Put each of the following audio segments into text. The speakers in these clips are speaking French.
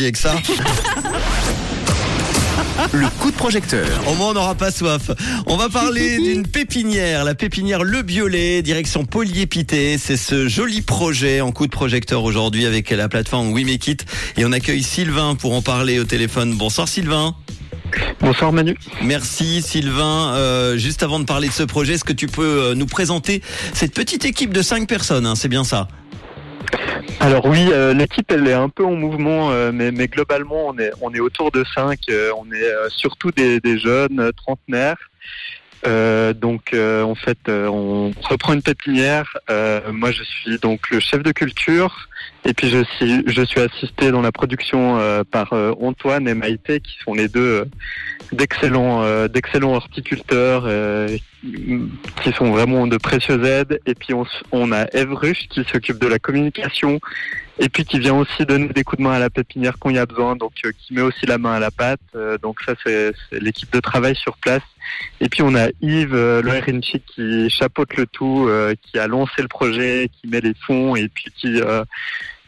avec ça. Le coup de projecteur. Au moins, on n'aura pas soif. On va parler d'une pépinière, la pépinière Le Biolay, direction Polyépité. C'est ce joli projet en coup de projecteur aujourd'hui avec la plateforme We Make It. Et on accueille Sylvain pour en parler au téléphone. Bonsoir Sylvain. Bonsoir Manu. Merci Sylvain. Euh, juste avant de parler de ce projet, est-ce que tu peux euh, nous présenter cette petite équipe de cinq personnes hein, C'est bien ça? Alors oui, euh, l'équipe elle est un peu en mouvement, euh, mais, globalement on est on est autour de 5. Euh, on est surtout des, des jeunes trentenaires. donc en fait on reprend une pépinière. moi je suis donc le chef de culture et puis je suis je suis assisté dans la production par Antoine et Maïté qui sont les deux d'excellents d'excellents horticulteurs qui sont vraiment de précieuses aides. Et puis on, on a Eve Ruche qui s'occupe de la communication et puis qui vient aussi donner des coups de main à la pépinière quand il y a besoin, donc euh, qui met aussi la main à la pâte. Euh, donc ça c'est l'équipe de travail sur place. Et puis on a Yves euh, qui chapeaute le tout, qui a lancé le projet, qui met les fonds et puis qui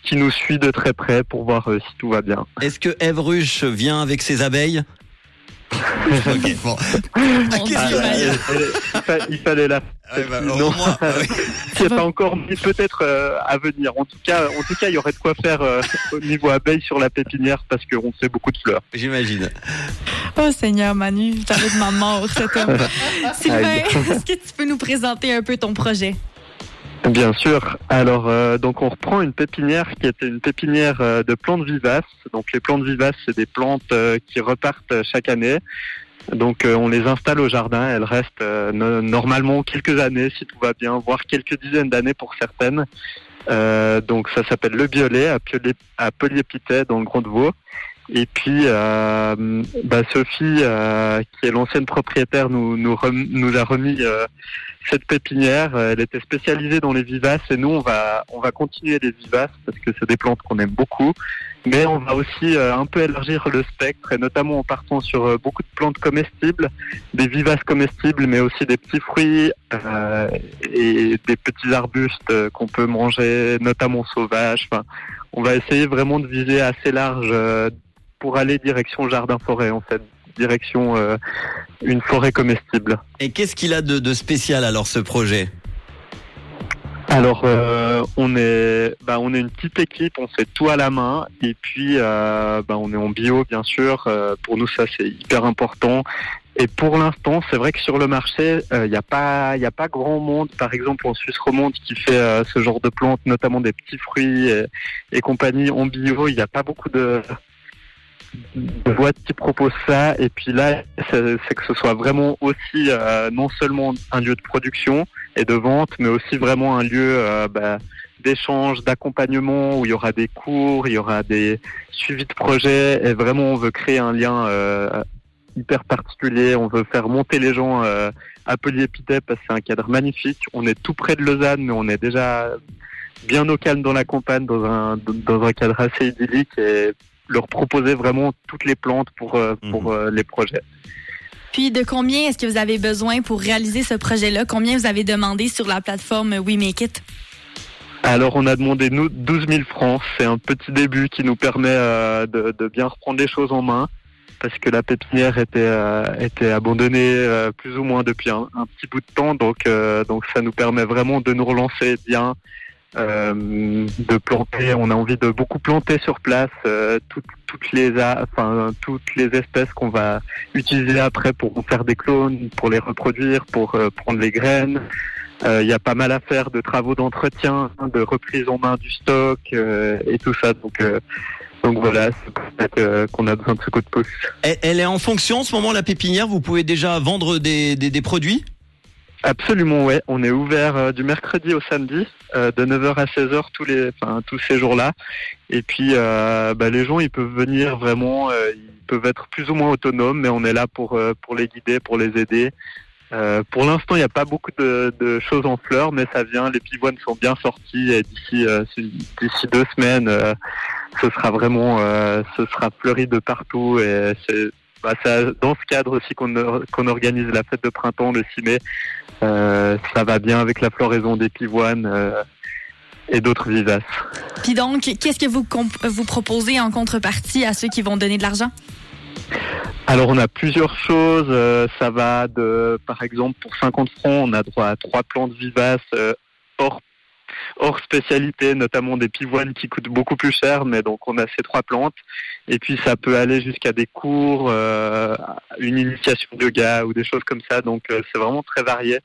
qui nous suit de très près pour voir si tout va bien. Est-ce que Eve Ruche vient avec ses abeilles? Ok, bon. il, fallait la. bah, non, c'est pas encore mis peut-être euh, à venir. En tout cas, en tout cas, il y aurait de quoi faire euh, au niveau abeille sur la pépinière parce qu'on fait beaucoup de fleurs. J'imagine. Oh Seigneur Manu, t'arrives ma mort cet homme. Sylvain, est-ce que tu peux nous présenter un peu ton projet? Bien sûr. Alors, euh, donc on reprend une pépinière qui était une pépinière euh, de plantes vivaces. Donc les plantes vivaces, c'est des plantes euh, qui repartent chaque année. Donc on les installe au jardin. Elles restent normalement quelques années, si tout va bien, voire quelques dizaines d'années pour certaines. donc ça s'appelle le violet à, à dans le Grand de Vaud. Et puis, euh, bah Sophie, euh, qui est l'ancienne propriétaire, nous, a remis euh, cette pépinière. Elle était spécialisée dans les vivaces et nous, on va, on va continuer les vivaces parce que c'est des plantes qu'on aime beaucoup. Mais on va aussi un peu élargir le spectre et notamment en partant sur beaucoup de plantes comestibles, des vivaces comestibles, mais aussi des petits fruits et des petits arbustes qu'on peut manger, notamment sauvages. On va essayer vraiment de viser assez large pour aller direction jardin-forêt en fait, direction euh, une forêt comestible. Et qu'est-ce qu'il a de, de, spécial alors ce projet? Alors euh, on est bah, on est une petite équipe, on fait tout à la main et puis euh, bah, on est en bio bien sûr. Euh, pour nous ça c'est hyper important. Et pour l'instant, c'est vrai que sur le marché, il n'y a pas, il a pas grand monde. Par exemple, en Suisse romande, qui fait ce genre de plantes, notamment des petits fruits et, et compagnie en bio, il n'y a pas beaucoup de, boîte qui propose ça. Et puis là, c'est que ce soit vraiment aussi euh, non seulement un lieu de production et de vente, mais aussi vraiment un lieu euh, bah, d'échange, d'accompagnement où il y aura des cours, il y aura des suivis de projets. Et vraiment, on veut créer un lien euh, hyper particulier. On veut faire monter les gens à Polyépité parce que c'est un cadre magnifique. On est tout près de Lausanne, mais on est déjà bien au calme dans la campagne, dans un, dans un cadre assez idyllique. Leur proposer vraiment toutes les plantes pour, euh, pour mhm. euh, les projets. Puis de combien est-ce que vous avez besoin pour réaliser ce projet-là? Combien vous avez demandé sur la plateforme We Make It? Alors on a demandé nous 12 000 francs. C'est un petit début qui nous permet euh, de, de, bien reprendre les choses en main parce que la pépinière était était abandonnée plus ou moins depuis un, un, petit bout de temps. Donc donc ça nous permet vraiment de nous relancer bien de planter. On a envie de beaucoup planter sur place euh, toutes, toutes les enfin toutes les espèces qu'on va utiliser après pour faire des clones, pour les reproduire, pour euh, prendre les graines. Il y a pas mal à faire de travaux d'entretien, de reprise en main du stock et tout ça. Donc donc voilà, c'est qu'on a besoin de ce coup de pouce. Elle est en fonction en ce moment la pépinière. Vous pouvez déjà vendre des, des, des produits? Absolument, ouais. On est ouvert euh, du mercredi au samedi, euh, de 9h à 16h tous les, tous ces jours-là. Et puis, euh, bah, les gens, ils peuvent venir vraiment, ils peuvent être plus ou moins autonomes, mais on est là pour pour les guider, pour les aider. pour l'instant, il n'y a pas beaucoup de, de, choses en fleurs, mais ça vient. Les pivoines sont bien sorties et d'ici d'ici deux semaines, ce sera vraiment, ce sera fleuri de partout et c'est bah, dans ce cadre aussi qu'on organise la fête de printemps le 6 mai. Euh, ça va bien avec la floraison des pivoines. Euh, et d'autres vivaces. Puis donc, qu'est-ce que vous, vous proposez en contrepartie à ceux qui vont donner de l'argent? Alors on a plusieurs choses. Euh, ça va de, par exemple, pour 50 francs, on a droit à trois plantes vivaces hors hors spécialité, notamment des pivoines qui coûtent beaucoup plus cher, mais donc on a ces trois plantes. Et puis ça peut aller jusqu'à des cours, euh, une initiation de yoga ou des choses comme ça. Donc c'est vraiment très varié.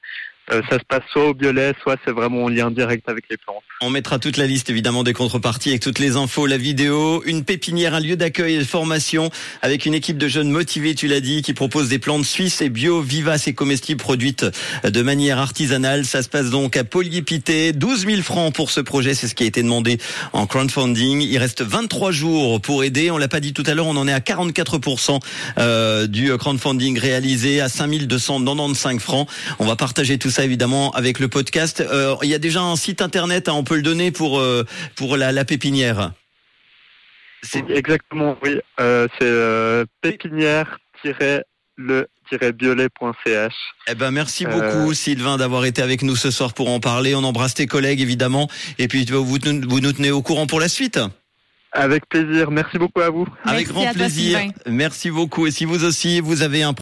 Euh, ça se passe soit au violet, soit c'est vraiment en lien direct avec les plantes. On mettra toute la liste évidemment des contreparties avec toutes les infos, la vidéo, une pépinière, un lieu d'accueil et de formation avec une équipe de jeunes motivés, tu l'as dit, qui propose des plantes suisses et bio, vivaces et comestibles produites de manière artisanale. Ça se passe donc à Polyépité, 12 000 francs pour ce projet, c'est ce qui a été demandé en crowdfunding. Il reste 23 jours pour aider. On l'a pas dit tout à l'heure, on en est à 44% euh, du crowdfunding réalisé à 5 295 francs. On va partager tout ça évidemment avec le podcast. Euh, il y a déjà un site internet, hein, on peut le donner pour euh, pour la, la pépinière. Exactement, oui. Euh, c'est pépinière-le violet.ch. Eh ben merci beaucoup Sylvain d'avoir été avec nous ce soir pour en parler. On embrasse tes collègues évidemment et puis vous, vous nous tenez au courant pour la suite. Avec plaisir. Merci beaucoup à vous. Avec grand plaisir. Merci beaucoup. Et si vous aussi vous avez un